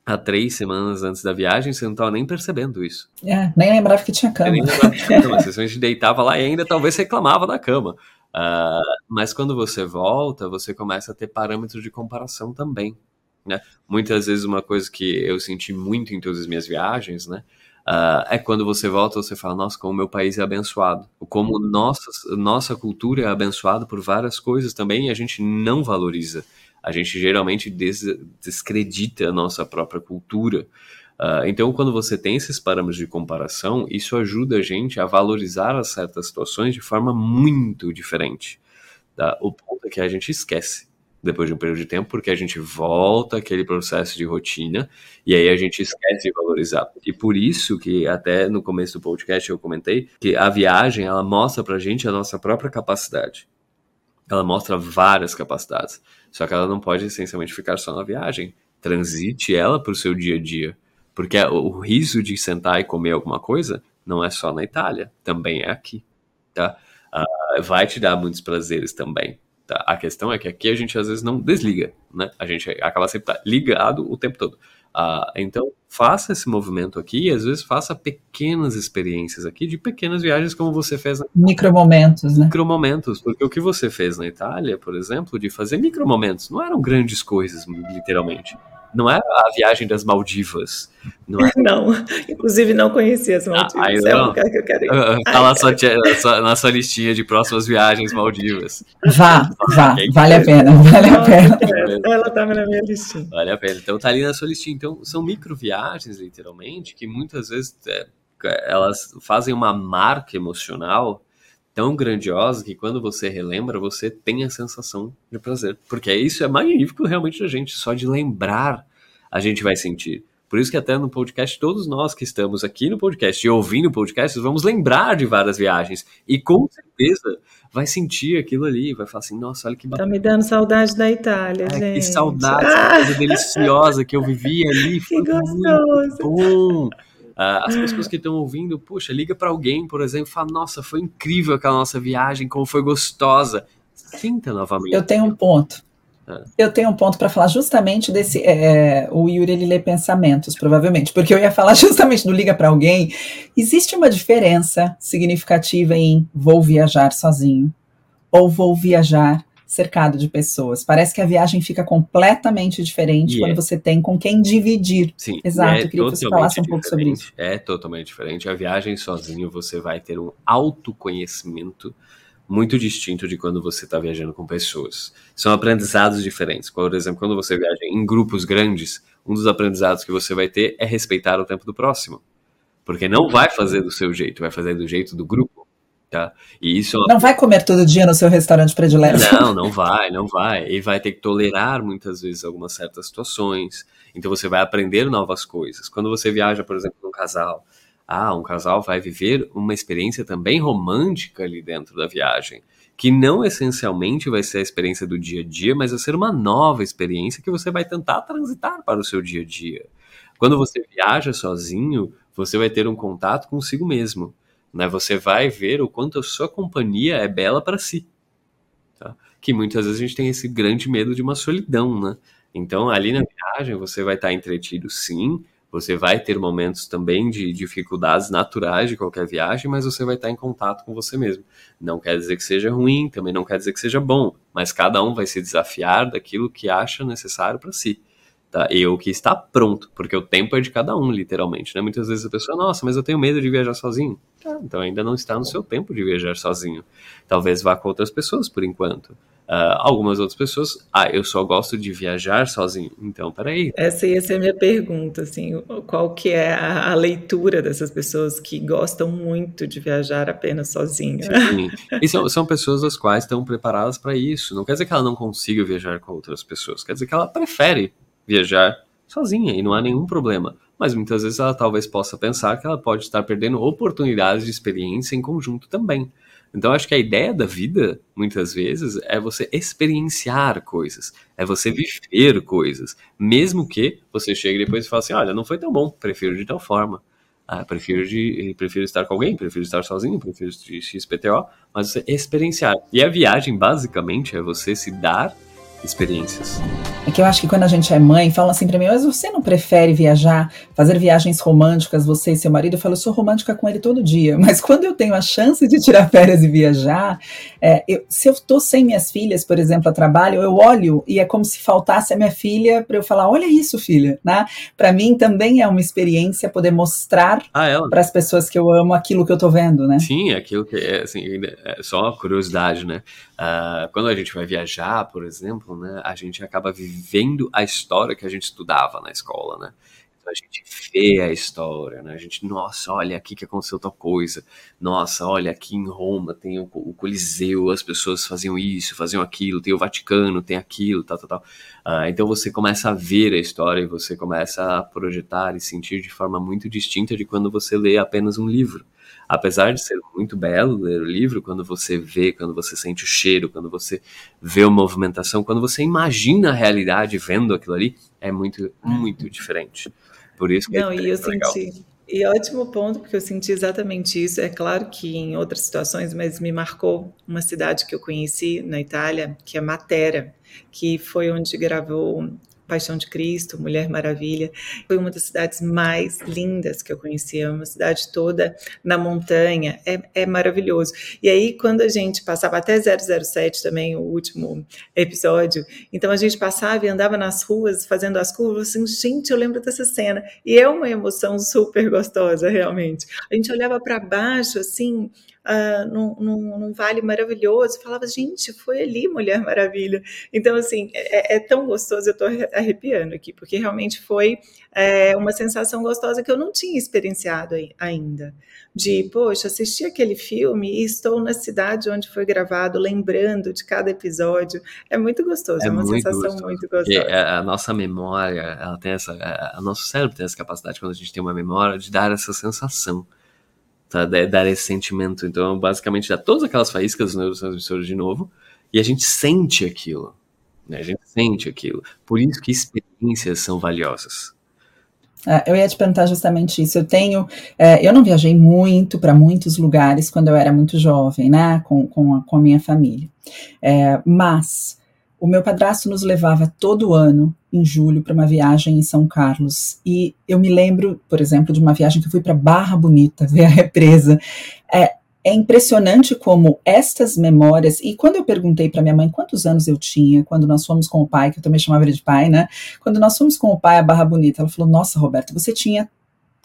Há três semanas antes da viagem, você não estava nem percebendo isso. É, nem lembrava que tinha cama. Eu nem lembrava que tinha cama. Você simplesmente deitava lá e ainda talvez reclamava da cama. Uh, mas quando você volta, você começa a ter parâmetros de comparação também. Né? Muitas vezes uma coisa que eu senti muito em todas as minhas viagens, né? Uh, é quando você volta você fala, nossa, como meu país é abençoado. Como nossa, nossa cultura é abençoada por várias coisas também e a gente não valoriza. A gente geralmente des descredita a nossa própria cultura. Uh, então, quando você tem esses parâmetros de comparação, isso ajuda a gente a valorizar certas situações de forma muito diferente. Tá? O ponto é que a gente esquece depois de um período de tempo, porque a gente volta aquele processo de rotina e aí a gente esquece de valorizar. E por isso que até no começo do podcast eu comentei que a viagem ela mostra pra gente a nossa própria capacidade. Ela mostra várias capacidades, só que ela não pode essencialmente ficar só na viagem. Transite ela para o seu dia a dia, porque o riso de sentar e comer alguma coisa não é só na Itália, também é aqui, tá? Uh, vai te dar muitos prazeres também. Tá? A questão é que aqui a gente às vezes não desliga, né? A gente acaba sempre tá ligado o tempo todo. Ah, então, faça esse movimento aqui e às vezes faça pequenas experiências aqui de pequenas viagens como você fez na Micromomentos, né? Micromomentos, porque o que você fez na Itália, por exemplo, de fazer micromomentos, não eram grandes coisas, literalmente. Não é a viagem das Maldivas. Não, é... não. inclusive não conhecia as Maldivas. Ah, é um lugar que eu quero ir. Uh, tá na sua, na, sua, na sua listinha de próximas viagens Maldivas. Vá, vá, vale a pena, vale a pena. Ela tava na minha listinha. Vale a pena. Então tá ali na sua listinha. Então são micro viagens, literalmente, que muitas vezes é, elas fazem uma marca emocional tão grandiosa que quando você relembra, você tem a sensação de prazer. Porque isso é magnífico realmente da gente, só de lembrar a gente vai sentir. Por isso que até no podcast, todos nós que estamos aqui no podcast e ouvindo o podcast, vamos lembrar de várias viagens. E com certeza vai sentir aquilo ali, vai falar assim, nossa, olha que bacana. Tá me dando saudade da Itália, é, gente. Que saudade, ah! coisa deliciosa que eu vivi ali. Foi que gostoso. bom. Uh, as pessoas que estão ouvindo, puxa, liga para alguém, por exemplo, fala, nossa, foi incrível aquela nossa viagem, como foi gostosa. Sinta novamente. Eu tenho um ponto. É. Eu tenho um ponto para falar justamente desse. É, o Yuri ele lê pensamentos, provavelmente, porque eu ia falar justamente do liga para alguém. Existe uma diferença significativa em vou viajar sozinho ou vou viajar cercado de pessoas. Parece que a viagem fica completamente diferente quando é. você tem com quem dividir. Sim, exato. É queria que você falasse um pouco sobre isso. É totalmente diferente. A viagem sozinho você vai ter um autoconhecimento muito distinto de quando você está viajando com pessoas. São aprendizados diferentes. Por exemplo, quando você viaja em grupos grandes, um dos aprendizados que você vai ter é respeitar o tempo do próximo. Porque não vai fazer do seu jeito, vai fazer do jeito do grupo. Tá? E isso Não vai comer todo dia no seu restaurante predileto. Não, não vai, não vai. E vai ter que tolerar muitas vezes algumas certas situações. Então você vai aprender novas coisas. Quando você viaja, por exemplo, com um casal, ah, um casal vai viver uma experiência também romântica ali dentro da viagem, que não essencialmente vai ser a experiência do dia a dia, mas vai ser uma nova experiência que você vai tentar transitar para o seu dia a dia. Quando você viaja sozinho, você vai ter um contato consigo mesmo, né? Você vai ver o quanto a sua companhia é bela para si, tá? Que muitas vezes a gente tem esse grande medo de uma solidão, né? Então, ali na viagem, você vai estar entretido sim, você vai ter momentos também de dificuldades naturais de qualquer viagem, mas você vai estar em contato com você mesmo. Não quer dizer que seja ruim, também não quer dizer que seja bom, mas cada um vai se desafiar daquilo que acha necessário para si. Tá? E o que está pronto, porque o tempo é de cada um, literalmente. Né? Muitas vezes a pessoa, nossa, mas eu tenho medo de viajar sozinho. Tá, então ainda não está no seu tempo de viajar sozinho. Talvez vá com outras pessoas por enquanto. Uh, algumas outras pessoas, ah, eu só gosto de viajar sozinho. Então, peraí. Essa ia ser a minha pergunta, assim, qual que é a, a leitura dessas pessoas que gostam muito de viajar apenas sozinha? Sim, e são, são pessoas as quais estão preparadas para isso. Não quer dizer que ela não consiga viajar com outras pessoas, quer dizer que ela prefere viajar sozinha e não há nenhum problema. Mas muitas vezes ela talvez possa pensar que ela pode estar perdendo oportunidades de experiência em conjunto também. Então, acho que a ideia da vida, muitas vezes, é você experienciar coisas, é você viver coisas, mesmo que você chegue depois e fale assim, olha, não foi tão bom, prefiro de tal forma. Ah, prefiro, de, prefiro estar com alguém, prefiro estar sozinho, prefiro de XPTO, mas você experienciar. E a viagem, basicamente, é você se dar experiências. É que eu acho que quando a gente é mãe, falam assim para mim, mas você não prefere viajar, fazer viagens românticas, você e seu marido? Eu falo, eu sou romântica com ele todo dia, mas quando eu tenho a chance de tirar férias e viajar, é, eu, se eu tô sem minhas filhas, por exemplo, a trabalho, eu olho e é como se faltasse a minha filha para eu falar, olha isso, filha, né? Para mim também é uma experiência poder mostrar ah, para as pessoas que eu amo aquilo que eu tô vendo, né? Sim, aquilo que é, assim, é só uma curiosidade, né? Uh, quando a gente vai viajar, por exemplo, né, a gente acaba vivendo a história que a gente estudava na escola, né? Então a gente vê a história, né? A gente, nossa, olha aqui que aconteceu tal coisa. Nossa, olha aqui em Roma tem o, o Coliseu, as pessoas faziam isso, faziam aquilo, tem o Vaticano, tem aquilo, tal, tal, tal. Uh, então você começa a ver a história e você começa a projetar e sentir de forma muito distinta de quando você lê apenas um livro apesar de ser muito belo ler o livro, quando você vê, quando você sente o cheiro, quando você vê a movimentação, quando você imagina a realidade vendo aquilo ali, é muito, muito diferente. Por isso que é Não, é e eu legal. senti. E ótimo ponto, porque eu senti exatamente isso. É claro que em outras situações, mas me marcou uma cidade que eu conheci na Itália, que é Matera, que foi onde gravou Paixão de Cristo, Mulher Maravilha. Foi uma das cidades mais lindas que eu conheci, é uma cidade toda na montanha, é, é maravilhoso. E aí, quando a gente passava até 007 também, o último episódio, então a gente passava e andava nas ruas fazendo as curvas, assim, gente, eu lembro dessa cena. E é uma emoção super gostosa, realmente. A gente olhava para baixo, assim, uh, num, num, num, vale maravilhoso, falava, gente, foi ali Mulher Maravilha. Então, assim, é, é tão gostoso, eu estou arrepiando aqui, porque realmente foi é, uma sensação gostosa que eu não tinha experienciado ainda. De, poxa, assisti aquele filme e estou na cidade onde foi gravado, lembrando de cada episódio. É muito gostoso, é, é uma muito sensação gostoso. muito gostosa. a nossa memória, ela tem essa, a, nosso cérebro tem essa capacidade, quando a gente tem uma memória, de dar essa sensação tá? dar esse sentimento. Então, basicamente, dá todas aquelas faíscas dos neurotransmissores de novo e a gente sente aquilo. Né? A gente sente aquilo. Por isso que experiências são valiosas. É, eu ia te perguntar justamente isso. Eu tenho, é, eu não viajei muito para muitos lugares quando eu era muito jovem, né, com, com, a, com a minha família. É, mas o meu padrasto nos levava todo ano, em julho, para uma viagem em São Carlos. E eu me lembro, por exemplo, de uma viagem que eu fui para Barra Bonita, ver a represa. É, é impressionante como estas memórias. E quando eu perguntei para minha mãe quantos anos eu tinha, quando nós fomos com o pai, que eu também chamava ele de pai, né? Quando nós fomos com o pai a Barra Bonita, ela falou: Nossa, Roberto, você tinha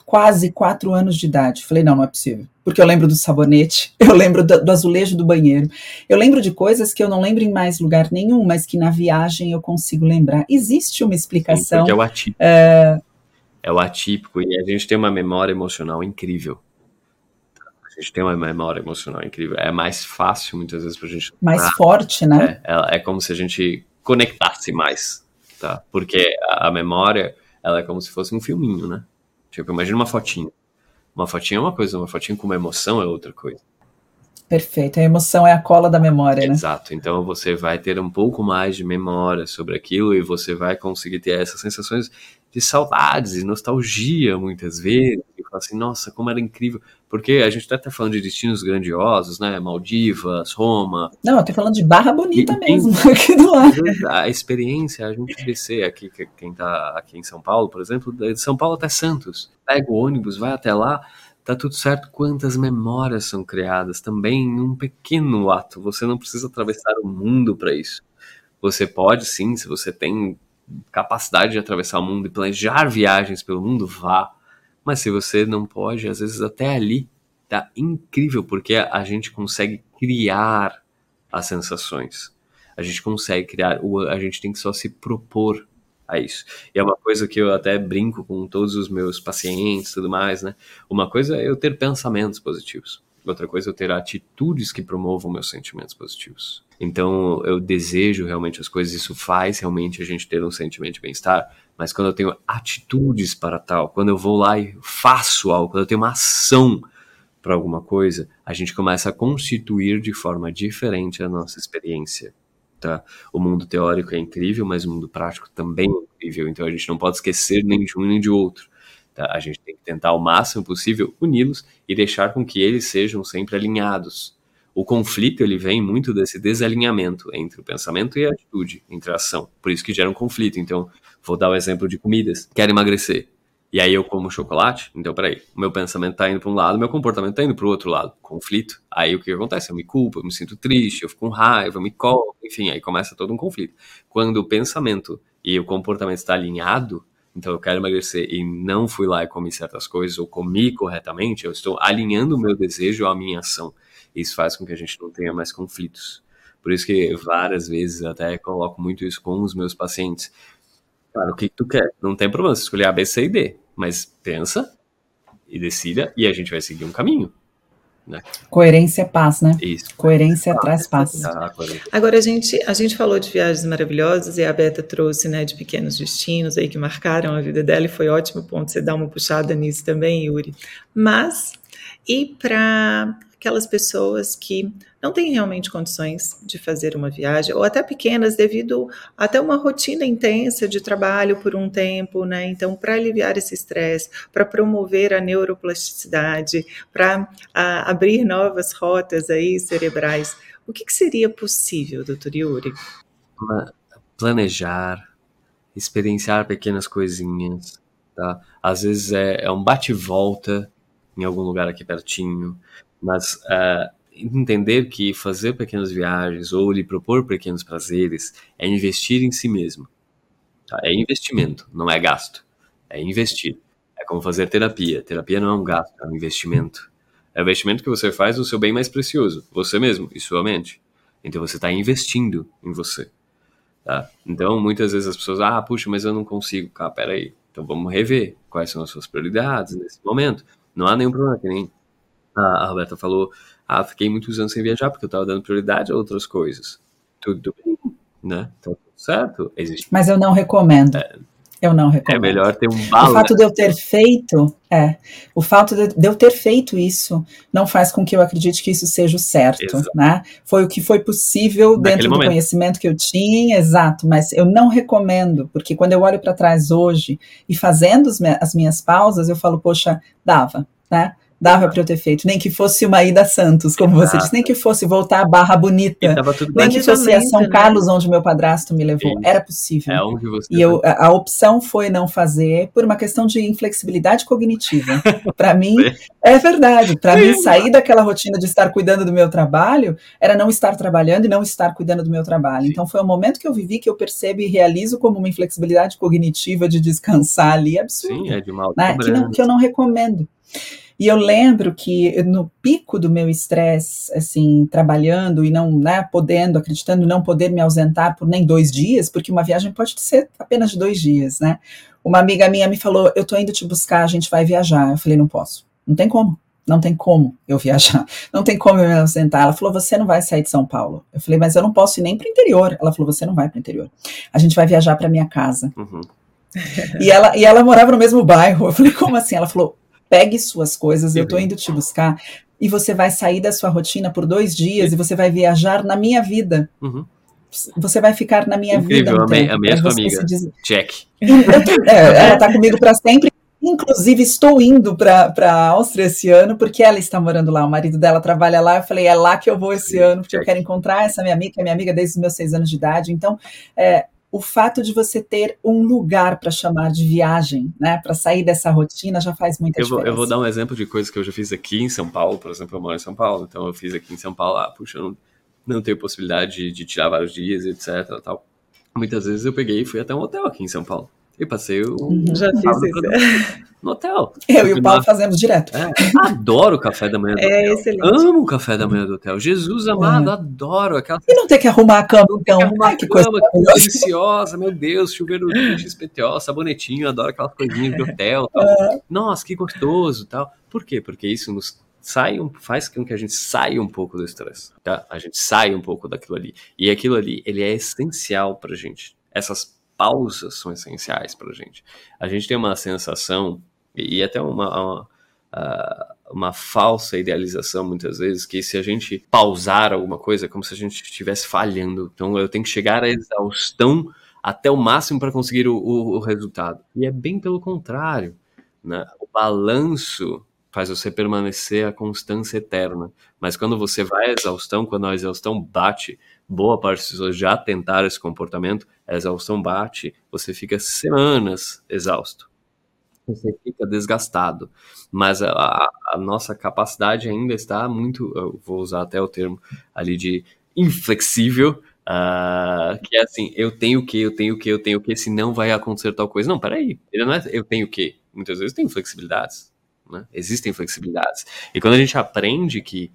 quase quatro anos de idade. Falei, não, não é possível. Porque eu lembro do sabonete, eu lembro do, do, azulejo do banheiro, eu lembro de coisas que eu não lembro em mais lugar nenhum, mas que na viagem eu consigo lembrar. Existe uma explicação. Sim, é o atípico. É... é o atípico e a gente tem uma memória emocional incrível. A gente tem uma memória emocional incrível. É mais fácil, muitas vezes, pra gente. Mais ah, forte, né? É, é como se a gente conectasse mais, tá? Porque a, a memória, ela é como se fosse um filminho, né? Tipo, imagina uma fotinha. Uma fotinha é uma coisa, uma fotinha com uma emoção é outra coisa. Perfeito, a emoção é a cola da memória, né? Exato, então você vai ter um pouco mais de memória sobre aquilo e você vai conseguir ter essas sensações de saudades e nostalgia muitas vezes, e falar assim, nossa, como era incrível, porque a gente está até falando de destinos grandiosos, né, Maldivas, Roma. Não, eu tô falando de Barra Bonita e, mesmo, aqui do lado. A experiência, a gente descer aqui, quem está aqui em São Paulo, por exemplo, de São Paulo até Santos, pega o ônibus, vai até lá, tá tudo certo. Quantas memórias são criadas também em um pequeno ato. Você não precisa atravessar o mundo para isso. Você pode sim, se você tem capacidade de atravessar o mundo e planejar viagens pelo mundo, vá. Mas se você não pode, às vezes até ali tá incrível porque a gente consegue criar as sensações. A gente consegue criar, a gente tem que só se propor a isso. E é uma coisa que eu até brinco com todos os meus pacientes e tudo mais, né? Uma coisa é eu ter pensamentos positivos. Outra coisa é eu ter atitudes que promovam meus sentimentos positivos. Então, eu desejo realmente as coisas, isso faz realmente a gente ter um sentimento de bem-estar, mas quando eu tenho atitudes para tal, quando eu vou lá e faço algo, quando eu tenho uma ação para alguma coisa, a gente começa a constituir de forma diferente a nossa experiência tá? O mundo teórico é incrível, mas o mundo prático também é incrível, então a gente não pode esquecer nem de um nem de outro. Tá? A gente tem que tentar ao máximo possível uni-los e deixar com que eles sejam sempre alinhados. O conflito ele vem muito desse desalinhamento entre o pensamento e a atitude, entre a ação. Por isso que gera um conflito. Então, vou dar o exemplo de comidas. Quero emagrecer. E aí eu como chocolate, então peraí, o meu pensamento tá indo para um lado, meu comportamento tá indo para o outro lado, conflito. Aí o que acontece? Eu me culpo, eu me sinto triste, eu fico com raiva, eu me colo, enfim, aí começa todo um conflito. Quando o pensamento e o comportamento está alinhado, então eu quero emagrecer e não fui lá e comi certas coisas ou comi corretamente, eu estou alinhando o meu desejo à minha ação. Isso faz com que a gente não tenha mais conflitos. Por isso que várias vezes até coloco muito isso com os meus pacientes. Cara, o que, que tu quer? Não tem problema você escolher A, B, C e D. Mas pensa e decida e a gente vai seguir um caminho. Né? Coerência é paz, né? Isso. Coerência ah, traz paz. Ah, Agora, a gente, a gente falou de viagens maravilhosas e a Beta trouxe né, de pequenos destinos aí que marcaram a vida dela e foi ótimo ponto você dar uma puxada nisso também, Yuri. Mas, e para aquelas pessoas que não têm realmente condições de fazer uma viagem, ou até pequenas, devido até uma rotina intensa de trabalho por um tempo, né? Então, para aliviar esse estresse, para promover a neuroplasticidade, para abrir novas rotas aí cerebrais, o que, que seria possível, doutor Yuri? Planejar, experienciar pequenas coisinhas, tá? Às vezes é, é um bate-volta em algum lugar aqui pertinho, mas uh, entender que fazer pequenas viagens ou lhe propor pequenos prazeres é investir em si mesmo. Tá? É investimento, não é gasto. É investir. É como fazer terapia. Terapia não é um gasto, é um investimento. É o investimento que você faz no seu bem mais precioso, você mesmo e sua mente. Então você está investindo em você. Tá? Então muitas vezes as pessoas, ah, puxa, mas eu não consigo. Ah, peraí. Então vamos rever quais são as suas prioridades nesse momento. Não há nenhum problema, que nem a Roberta falou, ah, fiquei muitos anos sem viajar porque eu estava dando prioridade a outras coisas. Tudo bem, né? Tá tudo certo. Existe. Mas eu não recomendo. É, eu não recomendo. É melhor ter um balão. O fato de eu ter feito, é, o fato de, eu ter feito isso não faz com que eu acredite que isso seja o certo, exato. né? Foi o que foi possível Naquele dentro momento. do conhecimento que eu tinha, exato, mas eu não recomendo, porque quando eu olho para trás hoje e fazendo as minhas pausas, eu falo, poxa, dava, né? Dava para eu ter feito, nem que fosse uma ida a Santos, como Exato. você disse, nem que fosse voltar a Barra Bonita, nem que fosse a São né? Carlos, onde meu padrasto me levou, Sim. era possível. É onde você e eu, a, a, opção foi não fazer por uma questão de inflexibilidade cognitiva. para mim, é verdade, para mim sair daquela rotina de estar cuidando do meu trabalho era não estar trabalhando e não estar cuidando do meu trabalho. Sim. Então foi um momento que eu vivi que eu percebo e realizo como uma inflexibilidade cognitiva de descansar ali absurda. Sim, é de mal. Né? Que, não, que eu não recomendo. E eu lembro que no pico do meu estresse, assim, trabalhando e não, né, podendo, acreditando não poder me ausentar por nem dois dias, porque uma viagem pode ser apenas de dois dias, né? Uma amiga minha me falou: Eu tô indo te buscar, a gente vai viajar. Eu falei: Não posso, não tem como. Não tem como eu viajar, não tem como eu me ausentar. Ela falou: Você não vai sair de São Paulo. Eu falei: Mas eu não posso ir nem para o interior. Ela falou: Você não vai para o interior. A gente vai viajar para minha casa. Uhum. E, ela, e ela morava no mesmo bairro. Eu falei: Como assim? Ela falou: pegue suas coisas, eu estou indo te buscar, e você vai sair da sua rotina por dois dias e você vai viajar na minha vida. Uhum. Você vai ficar na minha Incrível, vida. Um amei, amei a sua amiga. Diz... Check. É, ela está comigo para sempre. Inclusive, estou indo para a Áustria esse ano, porque ela está morando lá. O marido dela trabalha lá. Eu falei, é lá que eu vou esse ano, porque eu quero encontrar essa minha amiga, que é minha amiga desde os meus seis anos de idade. Então, é, o fato de você ter um lugar para chamar de viagem, né, para sair dessa rotina já faz muita eu diferença. Vou, eu vou dar um exemplo de coisas que eu já fiz aqui em São Paulo, por exemplo, eu moro em São Paulo, então eu fiz aqui em São Paulo, ah, puxa, eu não, não tenho possibilidade de, de tirar vários dias, etc, tal. Muitas vezes eu peguei e fui até um hotel aqui em São Paulo. E passei o. Uhum. Já fiz isso. No hotel. Eu e o Paulo fazemos direto. É, adoro o café da manhã do é hotel. Excelente. Amo o café da manhã do hotel. Jesus amado, é. adoro aquela. E não ter que arrumar a cama, então. Arrumar que coisa deliciosa, meu Deus, chuveiro XPTO, sabonetinho, adoro aquelas coisinhas de hotel. Tal. É. Nossa, que gostoso tal. Por quê? Porque isso nos sai um, faz com que a gente saia um pouco do estresse, tá? A gente sai um pouco daquilo ali. E aquilo ali, ele é essencial pra gente. Essas pausas são essenciais para a gente. A gente tem uma sensação, e até uma, uma, uma, falsa idealização muitas vezes, que se a gente pausar alguma coisa, é como se a gente estivesse falhando. Então eu tenho que chegar à exaustão até o máximo para conseguir o, o, o, resultado. E é bem pelo contrário. Né? O balanço faz você permanecer a constância eterna. Mas quando você vai à exaustão, quando a exaustão bate, boa parte das pessoas já tentaram esse comportamento, a exaustão bate, você fica semanas exausto. Você fica desgastado. Mas a, a, nossa capacidade ainda está muito, eu vou usar até o termo ali de inflexível, Uh, que é assim, eu tenho o que, eu tenho o que, eu tenho o que, se não vai acontecer tal coisa. Não, peraí, ele não é eu tenho o que. Muitas vezes tem flexibilidades, né? Existem flexibilidades. E quando a gente aprende que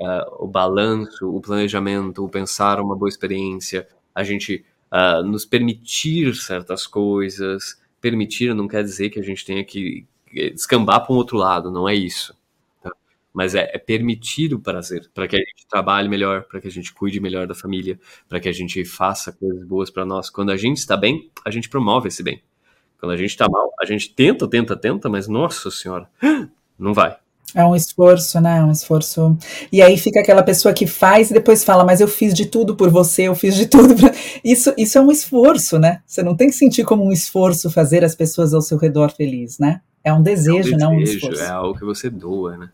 uh, o balanço, o planejamento, o pensar uma boa experiência, a gente uh, nos permitir certas coisas. Permitir não quer dizer que a gente tenha que descambar para um outro lado, não é isso. Tá? Mas é, é, permitir o prazer, para que a gente trabalhe melhor, para que a gente cuide melhor da família, para que a gente faça coisas boas para nós. Quando a gente está bem, a gente promove esse bem. Quando a gente está mal, a gente tenta, tenta, tenta, mas nossa senhora, não vai. É um esforço, né? É um esforço. E aí fica aquela pessoa que faz e depois fala, mas eu fiz de tudo por você, eu fiz de tudo. Pra... Isso, isso é um esforço, né? Você não tem que sentir como um esforço fazer as pessoas ao seu redor felizes, né? É um desejo, é um desejo não um esforço. É algo que você doa, né?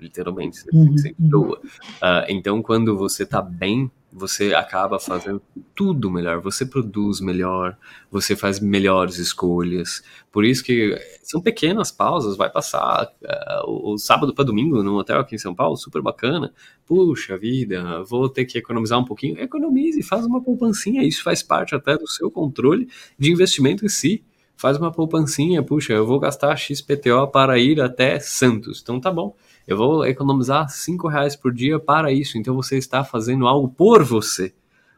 Literalmente, você uhum, doa. Uh, então, quando você tá bem, você acaba fazendo tudo melhor, você produz melhor, você faz melhores escolhas. Por isso que são pequenas pausas, vai passar uh, o, o, sábado para domingo num hotel aqui em São Paulo, super bacana. Puxa vida, vou ter que economizar um pouquinho. Economize, faz uma poupancinha, isso faz parte até do seu controle de investimento em si. Faz uma poupancinha, puxa, eu vou gastar XPTO para ir até Santos. Então tá bom Eu vou economizar cinco reais por dia para isso. Então você está fazendo algo por você.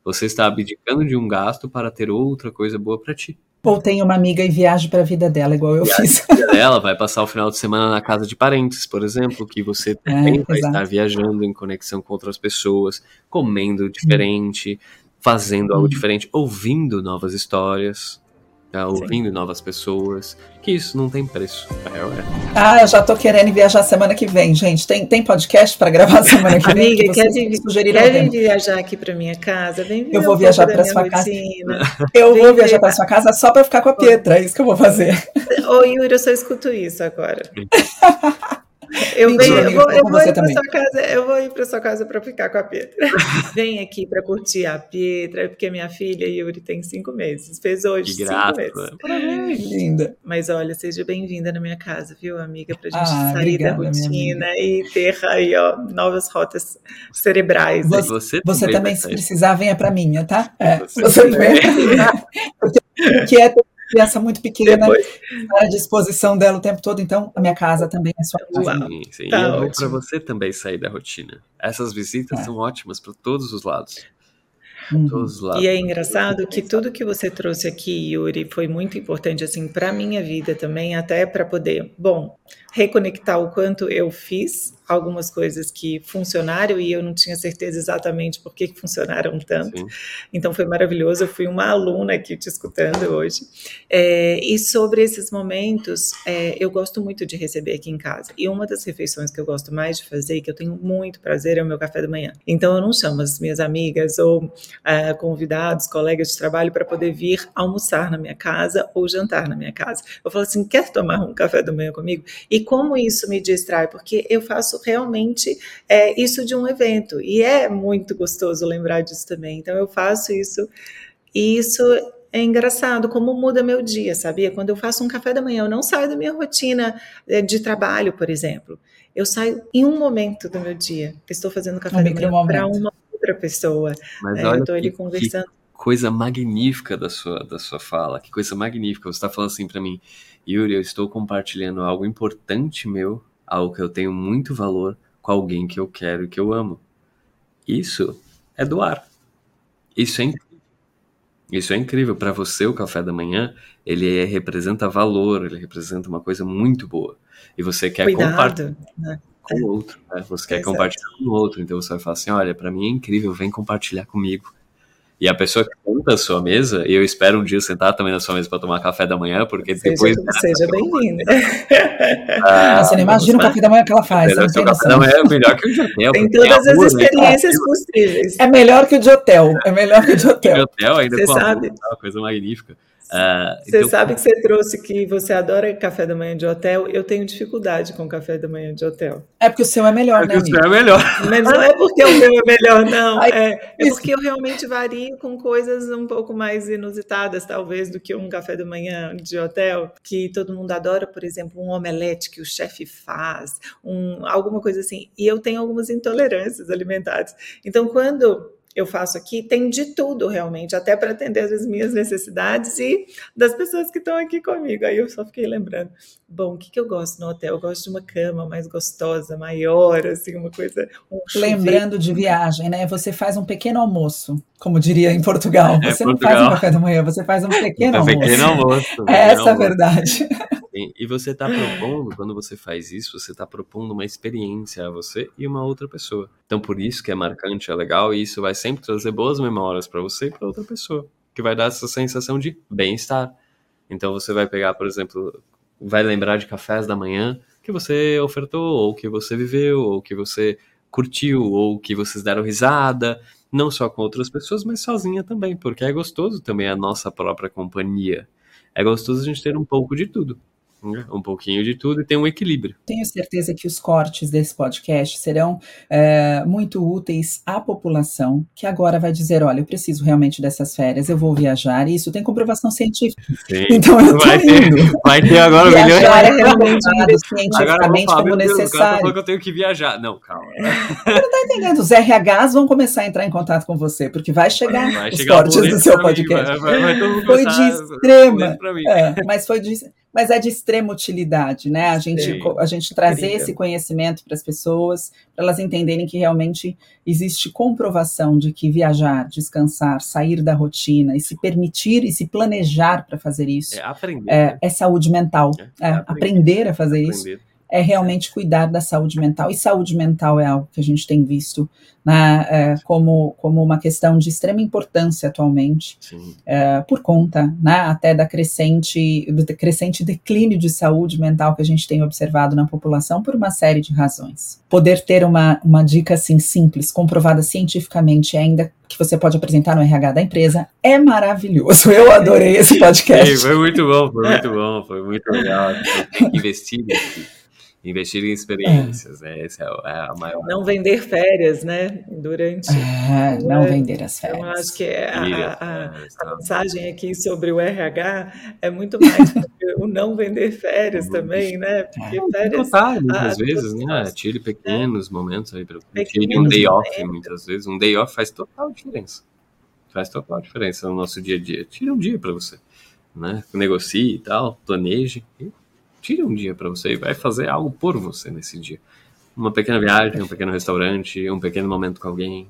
Você está abdicando de um gasto para ter outra coisa boa para ti. Ou tem uma amiga e viaja para a vida dela, igual eu Viaja fiz. dela vai passar o final de semana na casa de parentes, por exemplo, que você também vai exato. estar viajando em conexão com outras pessoas, comendo diferente, fazendo algo Hum. diferente, ouvindo novas histórias, tá? ouvindo novas pessoas, que isso não tem preço. É, é. Ah, eu já tô querendo viajar semana que vem, gente. Tem, tem podcast para gravar semana que vem? Amiga, que quer, vir- quer vir viajar aqui para minha casa? Vem Eu vou viajar da sua casa. Eu Vem vou viajar para sua casa só para ficar com a Pietra, é isso que eu vou fazer. Ô, Yuri, eu só escuto isso agora. Eu, Mentira, venho, eu vou, eu vou você ir para também. sua casa, eu vou ir para sua casa para ficar com a Pietra. Vem aqui para curtir a Pietra, porque minha filha Yuri tem cinco meses, fez hoje Que cinco meses. Parabéns. Linda. Mas olha, seja bem-vinda na minha casa, viu, amiga? Pra gente Ah, sair da obrigada, minha rotina e ter aí, ó, novas rotas cerebrais. Você- Você, Você vai também, se precisar, venha para minha, tá? É, Você você também. minha. Porque é ter criança muito pequena, Depois, à disposição dela o tempo todo, então a minha casa também é sua casa. Sim, sim. Tá e é para você também sair da rotina. Essas visitas É. são ótimas para todos os lados. Uhum. Todos os lados. E é engraçado que tudo que você trouxe aqui, Yuri, foi muito importante assim para minha vida também, até para poder, bom, reconectar o quanto eu fiz algumas coisas que funcionaram e eu não tinha certeza exatamente por que funcionaram tanto. Sim. Então foi maravilhoso. Eu fui uma aluna aqui te escutando hoje. É, e sobre esses momentos, é, eu gosto muito de receber aqui em casa. E uma das refeições que eu gosto mais de fazer, e que eu tenho muito prazer, é o meu café da manhã. Então eu não chamo as minhas amigas ou ah, convidados, colegas de trabalho para poder vir almoçar na minha casa ou jantar na minha casa. Eu falo assim: quer tomar um café da manhã comigo? E como isso me distrai? Porque eu faço realmente é, isso de um evento. E é muito gostoso lembrar disso também. Então eu faço isso. E isso é engraçado, como muda meu dia, sabia? Quando eu faço um café da manhã, eu não saio da minha rotina eh, de trabalho, por exemplo. Eu saio em um momento do meu dia. Estou fazendo café Um da manhã para uma outra pessoa. Mas É, eu olha estou ali conversando. que coisa magnífica da sua, da sua fala. Que coisa magnífica. Você está falando assim para mim, Yuri, eu estou compartilhando algo importante meu, algo que eu tenho muito valor com alguém que eu quero e que eu amo. Isso é doar. Isso é incrível. Isso é incrível. Para você, o café da manhã, ele é- representa valor, ele representa uma coisa muito boa. E você quer compartilhar Cuidado. né? com o outro, né? Você quer compartilhar com o outro, então você vai falar assim, olha, pra mim é incrível, vem compartilhar comigo. E a pessoa que senta a sua mesa, e eu espero um dia sentar também na sua mesa para tomar café da manhã, porque Seja, depois seja bem-vinda. Ah, Você não imagina o café da manhã que ela faz, não o tem café da manhã é melhor que o de hotel. Tem todas as né? experiências possíveis. É melhor que o de hotel, é melhor que o de De hotel. hotel ainda Você sabe. rua, uma coisa magnífica. Ah, Você então, sabe que você trouxe que você adora café da manhã de hotel. Eu tenho dificuldade com café da manhã de hotel. É porque o seu é melhor, né, o seu é melhor. Mas não é porque o meu é melhor, não. É, é porque eu realmente vario com coisas um pouco mais inusitadas, talvez, do que um café da manhã de hotel, que todo mundo adora, por exemplo, um omelete que o chefe faz, um, alguma coisa assim. E eu tenho algumas intolerâncias alimentares. Então, quando eu faço aqui, tem de tudo realmente, até para atender as minhas necessidades e das pessoas que estão aqui comigo. Aí eu só fiquei lembrando, bom, o que, que eu gosto no hotel? Eu gosto de uma cama mais gostosa, maior, assim, uma coisa. Um. Lembrando de viagem, né? Você faz um pequeno almoço, como diria em Portugal. É, Você não Portugal. faz um café da manhã, você faz um pequeno É almoço. pequeno almoço. É essa a almoço. verdade. Sim, E você está propondo, quando você faz isso, você está propondo uma experiência a você e uma outra pessoa. Então, por isso que é marcante, é legal, e isso vai sempre trazer boas memórias para você e para outra pessoa, que vai dar essa sensação de bem-estar. Então, você vai pegar, por exemplo, vai lembrar de cafés da manhã que você ofertou, ou que você viveu, ou que você curtiu, ou que vocês deram risada, não só com outras pessoas, mas sozinha também, porque é gostoso também a nossa própria companhia. É gostoso a gente ter um pouco de tudo? Um pouquinho de tudo e ter um equilíbrio. Tenho certeza que os cortes desse podcast serão é, muito úteis à população que agora vai dizer: olha, eu preciso realmente dessas férias, eu vou viajar, e isso tem comprovação científica. Sim. Então eu Vai ter, vai ter agora um milhão de Viajar é realmente cientificamente falar, como Deus, o necessário. falando que eu tenho que viajar. Não, calma. Tá entendendo? Os RHs vão começar a entrar em contato com você, porque vai chegar Vai os chegar o cortes do seu pra mim, podcast. vai- vai- Foi de extrema. É, mas foi de, mas é de extrema utilidade, né? A gente, a gente trazer Incrível. esse conhecimento para as pessoas, para elas entenderem que realmente existe comprovação de que viajar, descansar, sair da rotina e se permitir e se planejar para fazer isso é, aprender, é, né? é saúde mental. É, é aprender. aprender. a fazer aprender. isso é realmente cuidar da saúde mental. E saúde mental é algo que a gente tem visto né, é, como, como uma questão de extrema importância atualmente, é, por conta né, até da crescente, do crescente declínio de saúde mental que a gente tem observado na população por uma série de razões. Poder ter uma, uma dica assim simples, comprovada cientificamente, ainda que você pode apresentar no RH da empresa, é maravilhoso. Eu adorei esse podcast. foi muito bom, foi muito bom, foi muito legal. Investir investir em experiências, é. né? Essa é a maior. Não vender férias, né? Durante. É, não vender as férias. Eu acho que é a, a, a, a, mensagem aqui sobre o RH é muito mais o não vender férias também, né? Porque é, férias. Total, muitas vezes, né? Tire pequenos é. momentos aí para Tire um day off, momentos. muitas vezes. Um day off faz total diferença. Faz total diferença no nosso dia a dia. Tire um dia para você. Né? Negocie e tal, planeje e tire um dia para você e vai fazer algo por você nesse dia. Uma pequena viagem, um pequeno restaurante, um pequeno momento com alguém.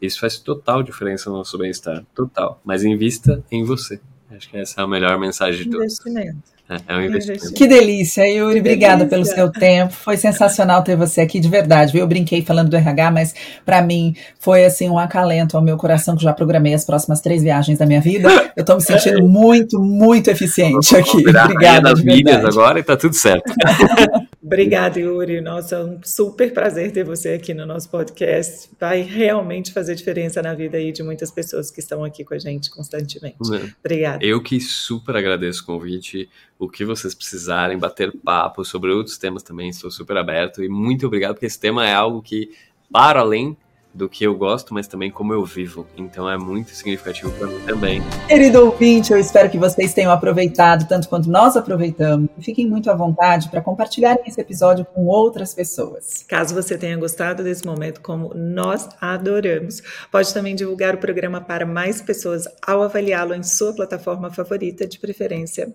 Isso faz total diferença no nosso bem-estar. Total. Mas invista em você. Acho que essa é a melhor mensagem de todos. Investimento. É, é um investimento. Que delícia, Yuri. Obrigada pelo seu tempo. Foi sensacional ter você aqui, de verdade. Eu brinquei falando do RH, mas para mim foi assim um acalento ao meu coração, que já programei as próximas três viagens da minha vida. Eu estou me sentindo muito, muito eficiente aqui. Obrigada. das milhas agora e tá tudo certo. Obrigada, Yuri. Nossa, é um super prazer ter você aqui no nosso podcast. Vai realmente fazer diferença na vida aí de muitas pessoas que estão aqui com a gente constantemente. É. Obrigada. Eu que super agradeço o convite o que vocês precisarem, bater papo sobre outros temas também, estou super aberto. E muito obrigado, porque esse tema é algo que, para além do que eu gosto, mas também como eu vivo. Então é muito significativo para mim também. Querido ouvinte, eu espero que vocês tenham aproveitado tanto quanto nós aproveitamos. Fiquem muito à vontade para compartilharem esse episódio com outras pessoas. Caso você tenha gostado desse momento, como nós adoramos, pode também divulgar o programa para mais pessoas ao avaliá-lo em sua plataforma favorita, de preferência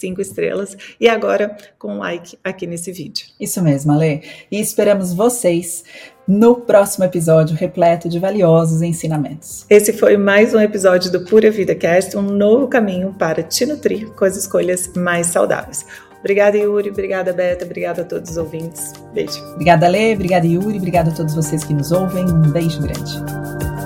cinco estrelas e agora com um like aqui nesse vídeo. Isso mesmo, Ale. E esperamos vocês no próximo episódio repleto de valiosos ensinamentos. Esse foi mais um episódio do Pura Vida Cast, um novo caminho para te nutrir com as escolhas mais saudáveis. Obrigada, Yuri. Obrigada, Beta. Obrigada a todos os ouvintes. Beijo. Obrigada, Lê. Obrigada, Yuri. Obrigada a todos vocês que nos ouvem. Um beijo grande.